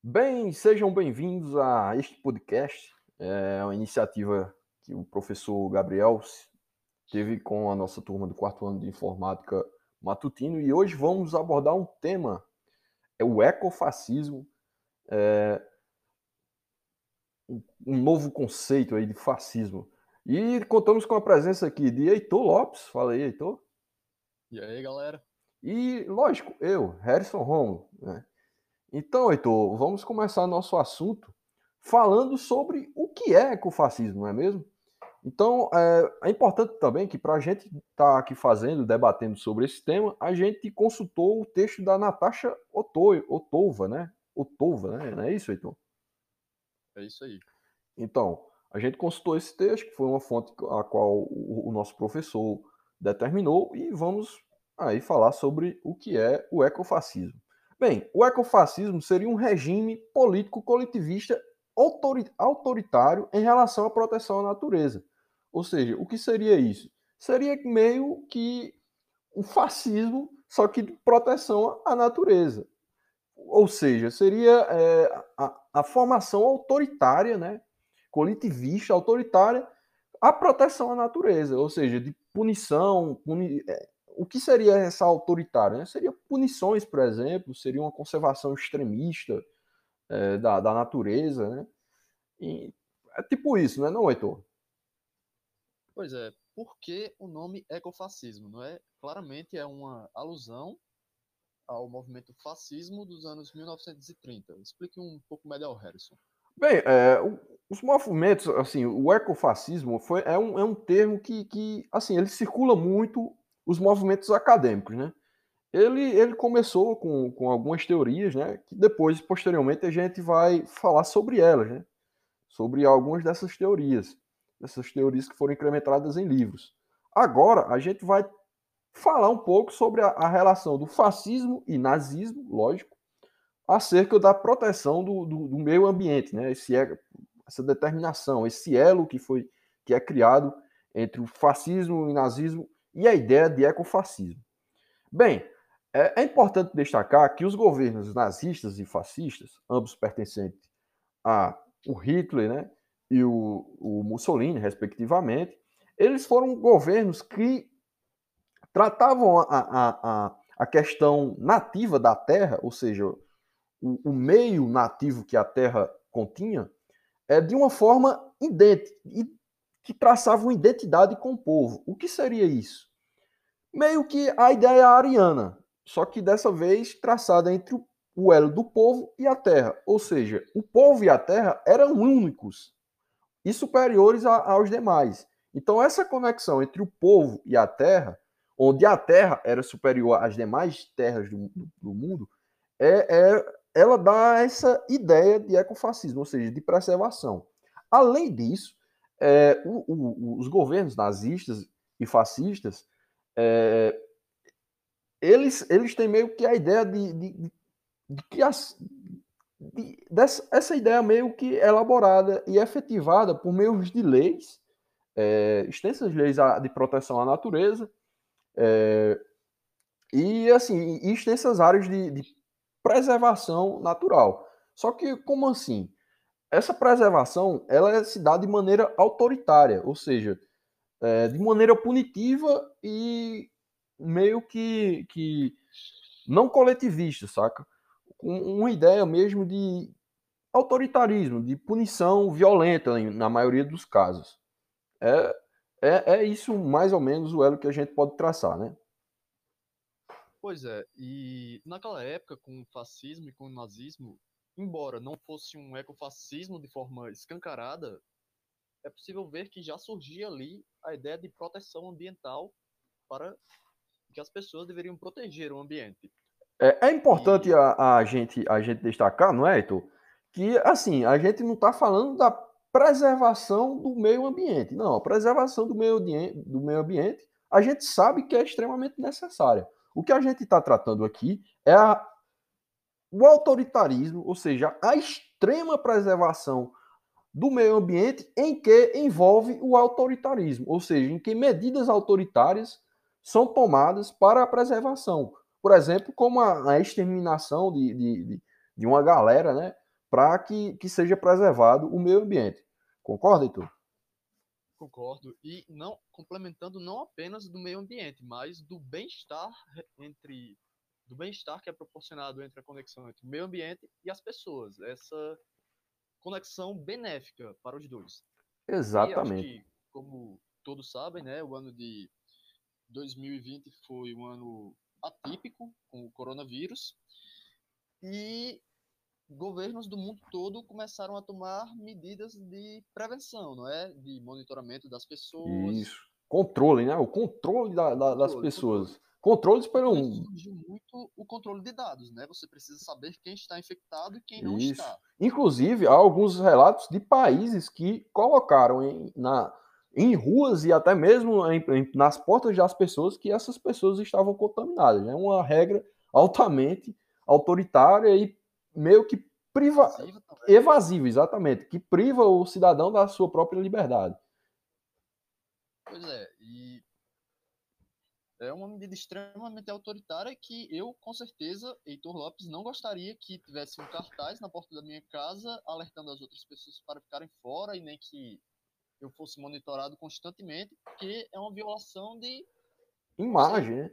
Bem, sejam bem-vindos a este podcast. É uma iniciativa que o professor Gabriel teve com a nossa turma do quarto ano de informática matutino e hoje vamos abordar um tema, é o ecofascismo, é, um novo conceito aí de fascismo. E contamos com a presença aqui de Heitor Lopes. Fala aí, Heitor. E aí, galera? E, lógico, eu, Harrison Romo. Né? Então, Heitor, vamos começar nosso assunto falando sobre o que é ecofascismo, não é mesmo? Então, é, é importante também que para a gente estar tá aqui fazendo, debatendo sobre esse tema, a gente consultou o texto da Natasha Otova, né? Otova, né? Não é isso, Heitor? É isso aí. Então, a gente consultou esse texto, que foi uma fonte a qual o, o nosso professor determinou, e vamos aí falar sobre o que é o ecofascismo. Bem, o ecofascismo seria um regime político coletivista autoritário em relação à proteção à natureza. Ou seja, o que seria isso? Seria meio que um fascismo, só que de proteção à natureza. Ou seja, seria é, a, a, formação autoritária, né, coletivista, autoritária, a proteção à natureza, ou seja, de punição, puni, é, o que seria essa autoritária? Né? Seria punições, por exemplo, seria uma conservação extremista é, da, da natureza, né? E é tipo isso, né, não, Heitor? Pois é, por que o nome ecofascismo? Não é? Claramente é uma alusão ao movimento fascismo dos anos 1930. Explique um pouco melhor, Harrison. Bem, é, os movimentos, assim, o ecofascismo foi, é, um, é um termo que, que, assim, ele circula muito os movimentos acadêmicos, né? Ele, ele começou com, com algumas teorias, né? Que depois, posteriormente, a gente vai falar sobre elas, né? Sobre algumas dessas teorias, dessas teorias que foram incrementadas em livros. Agora, a gente vai falar um pouco sobre a, a relação do fascismo e nazismo, lógico, acerca da proteção do, do, do meio ambiente, né? Esse, é, essa determinação, esse elo que foi que é criado entre o fascismo e o nazismo e a ideia de ecofascismo. Bem, é, é importante destacar que os governos nazistas e fascistas, ambos pertencentes a o Hitler né, e o, o Mussolini, respectivamente, eles foram governos que tratavam a, a, a, a questão nativa da terra, ou seja, o, o, meio nativo que a terra continha, é, de uma forma idêntica, que traçava uma identidade com o povo. O que seria isso? Meio que a ideia ariana, só que dessa vez traçada entre o elo do povo e a terra. Ou seja, o povo e a terra eram únicos e superiores a, aos demais. Então, essa conexão entre o povo e a terra, onde a terra era superior às demais terras do, do mundo, é, é, ela dá essa ideia de ecofascismo, ou seja, de preservação. Além disso, é, o, o, os governos nazistas e fascistas é, eles, eles têm meio que a ideia de, de, de, que as, de, dessa, essa ideia meio que elaborada e efetivada por meio de leis, é, extensas leis de proteção à natureza, é, e assim, e extensas áreas de, de preservação natural. Só que, como assim? Essa preservação ela se dá de maneira autoritária, ou seja, é, de maneira punitiva e meio que, que não coletivista, saca? Com uma ideia mesmo de autoritarismo, de punição violenta na maioria dos casos. É, é, é isso mais ou menos o elo que a gente pode traçar, né? Pois é, e naquela época, com o fascismo e com o nazismo, embora não fosse um ecofascismo de forma escancarada, é possível ver que já surgia ali a ideia de proteção ambiental para que as pessoas deveriam proteger o ambiente. É, é importante e... a, a, gente, a gente destacar, não é, Heitor? Que, assim, a gente não está falando da preservação do meio ambiente. Não, a preservação do meio, do meio ambiente a gente sabe que é extremamente necessária. O que a gente está tratando aqui é a, o autoritarismo, ou seja, a extrema preservação do meio ambiente em que envolve o autoritarismo, ou seja, em que medidas autoritárias são tomadas para a preservação. Por exemplo, como a, a exterminação de, de, de, uma galera, né? para que, que seja preservado o meio ambiente. Concorda, Heitor? Concordo. E não complementando não apenas do meio ambiente, mas do bem-estar entre do bem-estar que é proporcionado entre a conexão entre o meio ambiente e as pessoas. Essa conexão benéfica para os dois. Exatamente. E que, como todos sabem, né, o ano de 2020 foi um ano atípico com o coronavírus e governos do mundo todo começaram a tomar medidas de prevenção, não é? De monitoramento das pessoas. Isso. Controle, né? O controle, da, da, das pessoas. Controle. Controles pelo um. Muito o controle de dados, né? Você precisa saber quem está infectado e quem não Isso. está. Inclusive, há alguns relatos de países que colocaram em, na, em ruas e até mesmo em, em, nas portas das pessoas que essas pessoas estavam contaminadas. É né? uma regra altamente autoritária e meio que priva... evasiva, exatamente, que priva o cidadão da sua própria liberdade. Pois é, é uma medida extremamente autoritária que eu, com certeza, Heitor Lopes, não gostaria que tivesse um cartaz na porta da minha casa alertando as outras pessoas para ficarem fora e nem que eu fosse monitorado constantemente, porque é uma violação de imagem, né?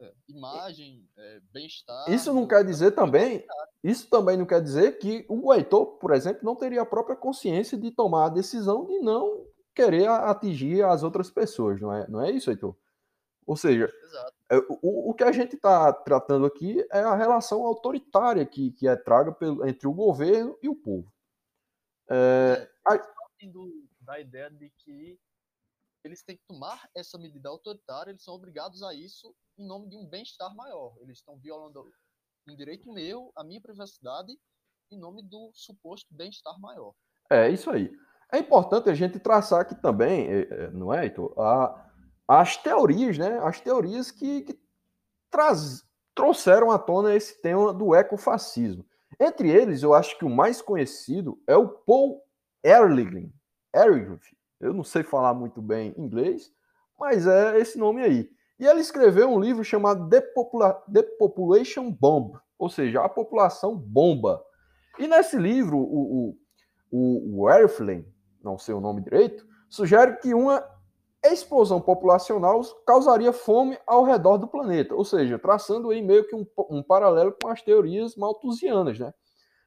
É, imagem, é, bem-estar. Isso não quer dizer também, isso também não quer dizer que o Heitor, por exemplo, não teria a própria consciência de tomar a decisão de não querer atingir as outras pessoas, não é? Não é isso, Heitor? Ou seja, é, o, o que a gente está tratando aqui é a relação autoritária que, que é traga pelo, entre o governo e o povo. É, é, a... da ideia de que eles têm que tomar essa medida autoritária, eles são obrigados a isso em nome de um bem-estar maior. Eles estão violando um direito meu, a minha privacidade, em nome do suposto bem-estar maior. É isso aí. É importante a gente traçar aqui também, é, não é, Heitor? A, as teorias, né? As teorias que, que traz, trouxeram à tona esse tema do ecofascismo. Entre eles, eu acho que o mais conhecido é o Paul Ehrlich. Ehrlich. Eu não sei falar muito bem inglês, mas é esse nome aí. E ele escreveu um livro chamado Depopula Depopulation Bomb, ou seja, a população bomba. E nesse livro, o, o, o Ehrlich, não sei o nome direito, sugere que uma explosão populacional causaria fome ao redor do planeta, ou seja, traçando aí meio que um, um paralelo com as teorias malthusianas, né?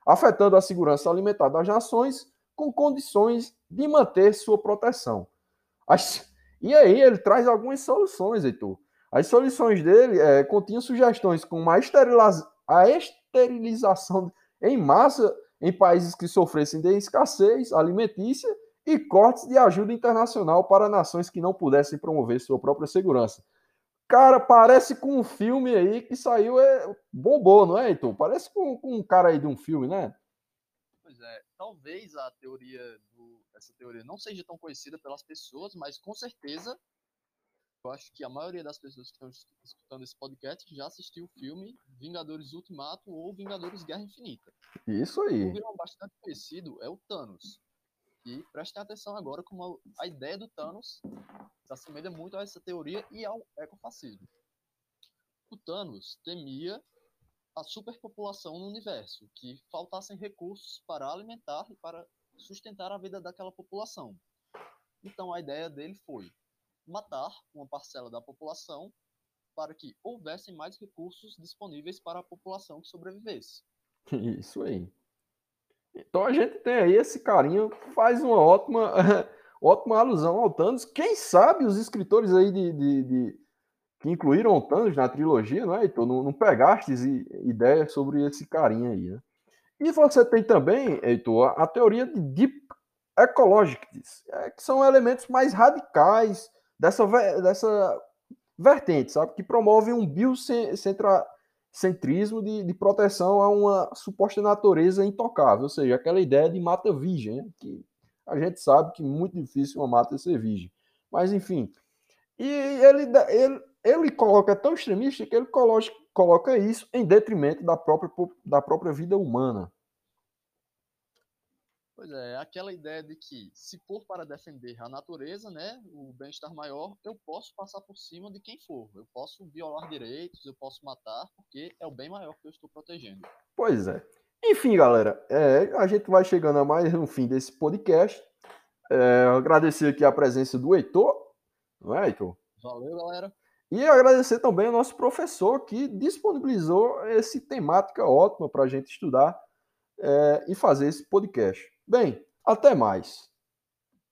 afetando a segurança alimentar das nações com condições de manter sua proteção. As... E aí ele traz algumas soluções, Heitor. As soluções dele é, continham sugestões como a, esteriliza... a esterilização em massa em países que sofressem de escassez alimentícia e cortes de ajuda internacional para nações que não pudessem promover sua própria segurança. Cara, parece com um filme aí que saiu, é, bombou, não é, então? Parece com, com um cara aí de um filme, né? Pois é, talvez a teoria do, essa teoria não seja tão conhecida pelas pessoas, mas com certeza eu acho que a maioria das pessoas que estão escutando esse podcast já assistiu o filme Vingadores Ultimato ou Vingadores Guerra Infinita. Isso aí. Um vilão bastante conhecido é o Thanos. E prestem atenção agora como a ideia do Thanos se assemelha muito a essa teoria e ao ecofascismo. O Thanos temia a superpopulação no universo, que faltassem recursos para alimentar e para sustentar a vida daquela população. Então a ideia dele foi matar uma parcela da população para que houvessem mais recursos disponíveis para a população que sobrevivesse. Isso aí. Então a gente tem aí esse carinho que faz uma ótima, ótima alusão ao Thanos. Quem sabe os escritores aí de, de, de que incluíram o Thanos na trilogia, não é, Heitor? Não, não pegaste ideias sobre esse carinha aí, né? E você tem também, Heitor, a, a teoria de Deep Ecologics, é, que são elementos mais radicais dessa, dessa vertente, sabe? Que promovem um biocentra centrismo de, de, proteção a uma suposta natureza intocável, ou seja, aquela ideia de mata virgem, né? que a gente sabe que é muito difícil uma mata ser virgem. Mas, enfim, e ele, ele, ele coloca, é tão extremista que ele coloca, coloca isso em detrimento da própria, da própria vida humana. Pois é, aquela ideia de que se for para defender a natureza, né, o bem-estar maior, eu posso passar por cima de quem for. Eu posso violar direitos, eu posso matar, porque é o bem maior que eu estou protegendo. Pois é. Enfim, galera, é, a gente vai chegando a mais no fim desse podcast. É, agradecer aqui a presença do Heitor, não é, Heitor? Valeu, galera. E agradecer também ao nosso professor que disponibilizou esse temática ótima para a gente estudar é, e fazer esse podcast. Bem, até mais.